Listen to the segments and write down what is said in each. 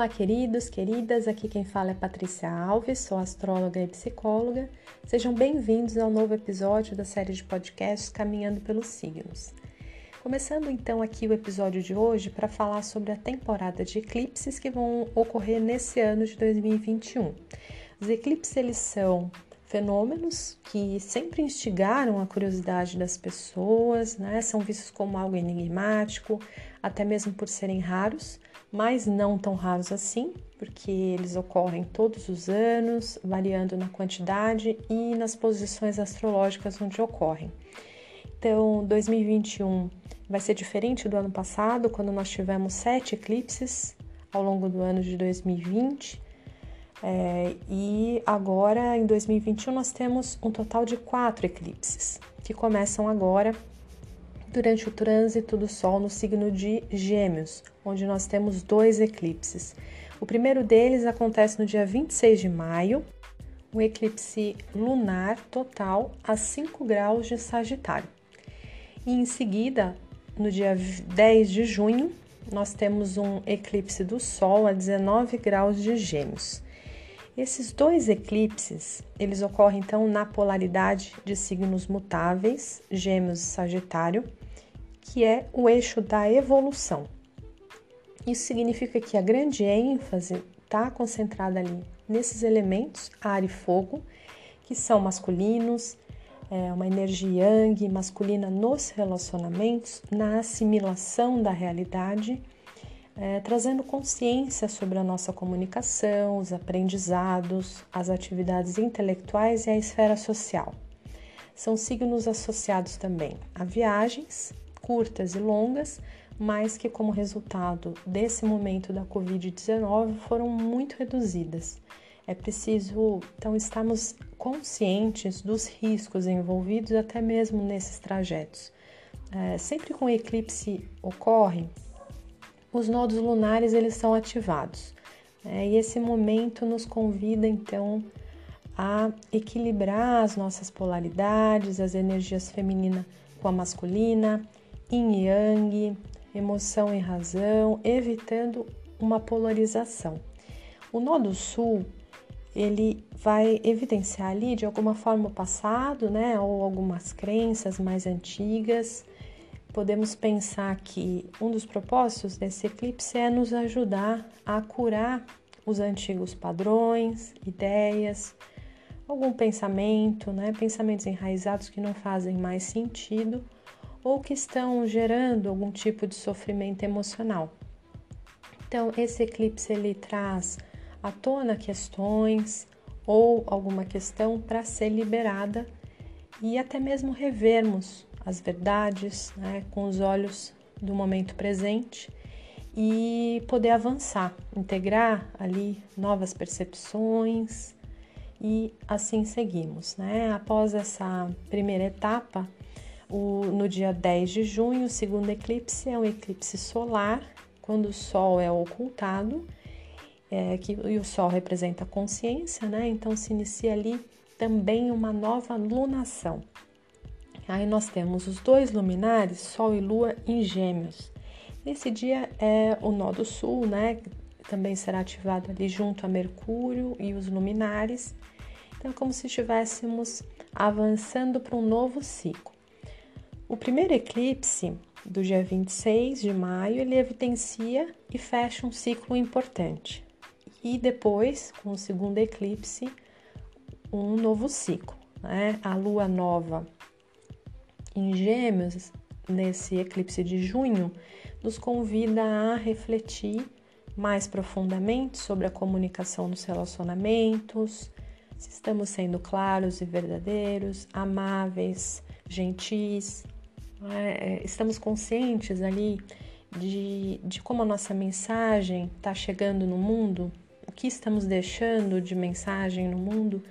Olá, queridos, queridas. Aqui quem fala é Patrícia Alves, sou astróloga e psicóloga. Sejam bem-vindos ao novo episódio da série de podcasts Caminhando pelos Signos. Começando então aqui o episódio de hoje para falar sobre a temporada de eclipses que vão ocorrer nesse ano de 2021. Os eclipses eles são fenômenos que sempre instigaram a curiosidade das pessoas, né? São vistos como algo enigmático, até mesmo por serem raros mas não tão raros assim, porque eles ocorrem todos os anos, variando na quantidade e nas posições astrológicas onde ocorrem. Então, 2021 vai ser diferente do ano passado, quando nós tivemos sete eclipses ao longo do ano de 2020. É, e agora, em 2021, nós temos um total de quatro eclipses, que começam agora durante o trânsito do Sol no signo de Gêmeos, onde nós temos dois eclipses. O primeiro deles acontece no dia 26 de maio, um eclipse lunar total a 5 graus de Sagitário. E em seguida, no dia 10 de junho, nós temos um eclipse do Sol a 19 graus de Gêmeos. Esses dois eclipses, eles ocorrem então na polaridade de signos mutáveis, Gêmeos e Sagitário, que é o eixo da evolução. Isso significa que a grande ênfase está concentrada ali nesses elementos, ar e fogo, que são masculinos, é uma energia yang masculina nos relacionamentos, na assimilação da realidade, é, trazendo consciência sobre a nossa comunicação, os aprendizados, as atividades intelectuais e a esfera social. São signos associados também a viagens, curtas e longas, mas que, como resultado desse momento da Covid-19, foram muito reduzidas. É preciso, então, estarmos conscientes dos riscos envolvidos até mesmo nesses trajetos. É, sempre que um eclipse ocorre, os nodos lunares eles são ativados. É, e esse momento nos convida, então, a equilibrar as nossas polaridades, as energias feminina com a masculina, yin yang, emoção e razão, evitando uma polarização. O nó do sul, ele vai evidenciar ali de alguma forma o passado, né, ou algumas crenças mais antigas. Podemos pensar que um dos propósitos desse eclipse é nos ajudar a curar os antigos padrões, ideias, algum pensamento, né, pensamentos enraizados que não fazem mais sentido ou que estão gerando algum tipo de sofrimento emocional. Então, esse eclipse ele traz à tona questões ou alguma questão para ser liberada e até mesmo revermos as verdades né, com os olhos do momento presente e poder avançar, integrar ali novas percepções e assim seguimos. Né? Após essa primeira etapa, o, no dia 10 de junho, o segundo eclipse é um eclipse solar, quando o Sol é ocultado, é, que, e o Sol representa a consciência, né? Então se inicia ali também uma nova lunação. Aí nós temos os dois luminares, Sol e Lua, em Gêmeos. Nesse dia é o nó do Sul, né? Também será ativado ali junto a Mercúrio e os luminares. Então, é como se estivéssemos avançando para um novo ciclo. O primeiro eclipse do dia 26 de maio, ele evidencia e fecha um ciclo importante. E depois, com o segundo eclipse, um novo ciclo. Né? A lua nova em Gêmeos, nesse eclipse de junho, nos convida a refletir mais profundamente sobre a comunicação nos relacionamentos, se estamos sendo claros e verdadeiros, amáveis, gentis, é? é, estamos conscientes ali de, de como a nossa mensagem está chegando no mundo, o que estamos deixando de mensagem no mundo,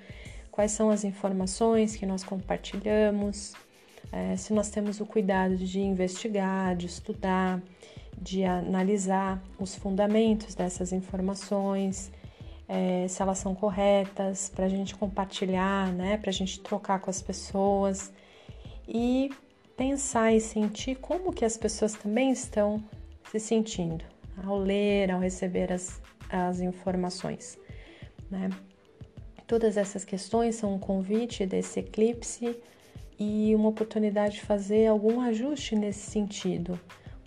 quais são as informações que nós compartilhamos, é, se nós temos o cuidado de investigar, de estudar, de analisar os fundamentos dessas informações, é, se elas são corretas, para a gente compartilhar, né, para a gente trocar com as pessoas e pensar e sentir como que as pessoas também estão se sentindo ao ler, ao receber as as informações. Né? Todas essas questões são um convite desse eclipse e uma oportunidade de fazer algum ajuste nesse sentido.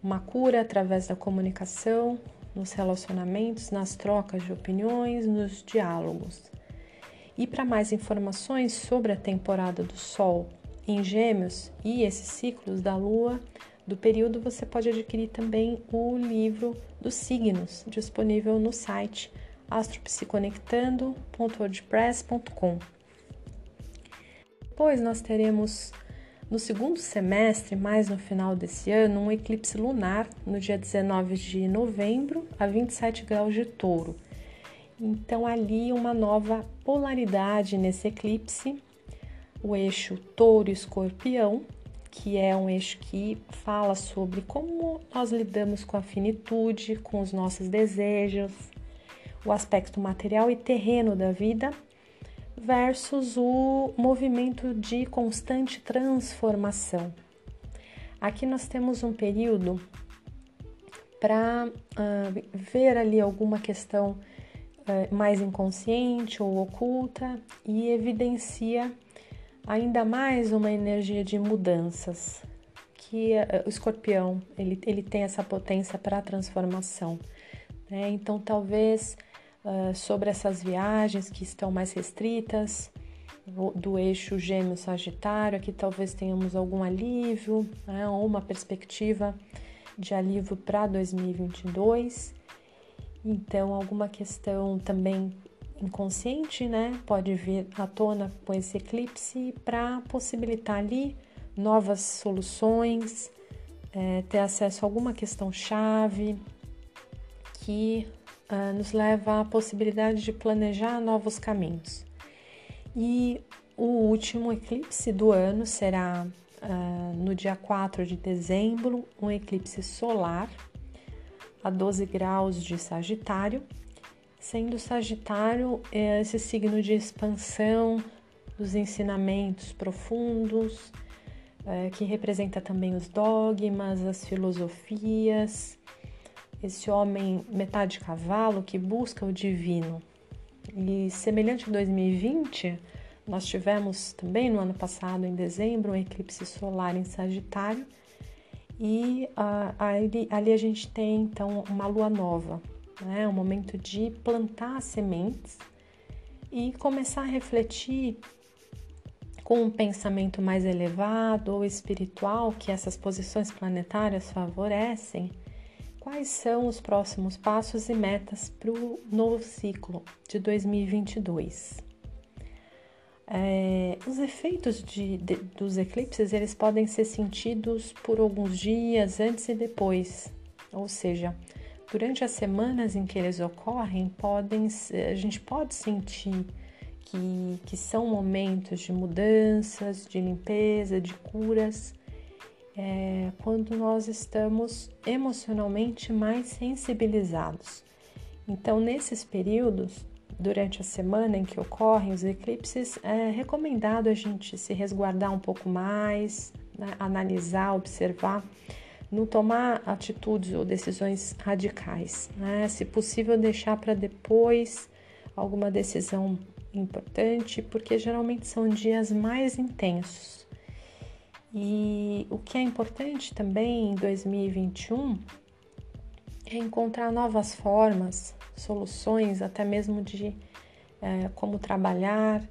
Uma cura através da comunicação, nos relacionamentos, nas trocas de opiniões, nos diálogos. E para mais informações sobre a temporada do Sol em Gêmeos e esses ciclos da Lua do período, você pode adquirir também o livro dos signos, disponível no site astropsiconectando.wordpress.com. Depois nós teremos no segundo semestre, mais no final desse ano, um eclipse lunar no dia 19 de novembro a 27 graus de touro. Então, ali uma nova polaridade nesse eclipse, o eixo touro-escorpião, que é um eixo que fala sobre como nós lidamos com a finitude, com os nossos desejos, o aspecto material e terreno da vida, versus o movimento de constante transformação. Aqui nós temos um período para uh, ver ali alguma questão uh, mais inconsciente ou oculta e evidencia ainda mais uma energia de mudanças, que uh, o escorpião ele, ele tem essa potência para a transformação. Né? Então, talvez uh, sobre essas viagens que estão mais restritas, do eixo gêmeo sagitário, aqui talvez tenhamos algum alívio, né? ou uma perspectiva de alívio para 2022. Então, alguma questão também inconsciente, né? Pode vir à tona com esse eclipse para possibilitar ali novas soluções, é, ter acesso a alguma questão chave que uh, nos leva à possibilidade de planejar novos caminhos. E o último eclipse do ano será uh, no dia 4 de dezembro, um eclipse solar a 12 graus de Sagitário sendo Sagitário é esse signo de expansão dos ensinamentos profundos, é, que representa também os dogmas, as filosofias, esse homem metade cavalo que busca o divino. E semelhante a 2020, nós tivemos também no ano passado, em dezembro, um eclipse solar em Sagitário, e uh, ali, ali a gente tem então uma lua nova, né? Um momento de plantar sementes e começar a refletir com um pensamento mais elevado ou espiritual que essas posições planetárias favorecem, quais são os próximos passos e metas para o novo ciclo de 2022. É, os efeitos de, de, dos eclipses eles podem ser sentidos por alguns dias antes e depois, ou seja, durante as semanas em que eles ocorrem, podem, a gente pode sentir que, que são momentos de mudanças, de limpeza, de curas, é, quando nós estamos emocionalmente mais sensibilizados. Então, nesses períodos, durante a semana em que ocorrem os eclipses, é recomendado a gente se resguardar um pouco mais, né, analisar, observar não tomar atitudes ou decisões radicais, né? Se possível, deixar para depois alguma decisão importante, porque geralmente são dias mais intensos. E o que é importante também em 2021 é encontrar novas formas, soluções, até mesmo de é, como trabalhar,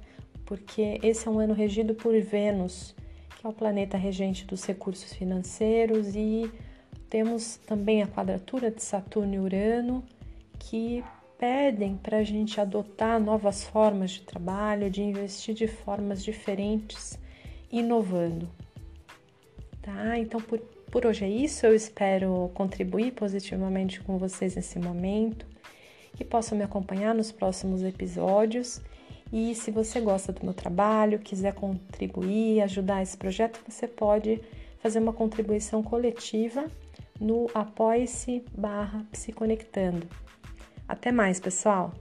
porque esse é um ano regido por Vênus que é o planeta regente dos recursos financeiros, e temos também a quadratura de Saturno e Urano, que pedem para a gente adotar novas formas de trabalho, de investir de formas diferentes, inovando. Tá? Então, por, por hoje é isso. Eu espero contribuir positivamente com vocês nesse momento, que possam me acompanhar nos próximos episódios e se você gosta do meu trabalho, quiser contribuir, ajudar esse projeto, você pode fazer uma contribuição coletiva no apoie-se barra psiconectando. Até mais, pessoal!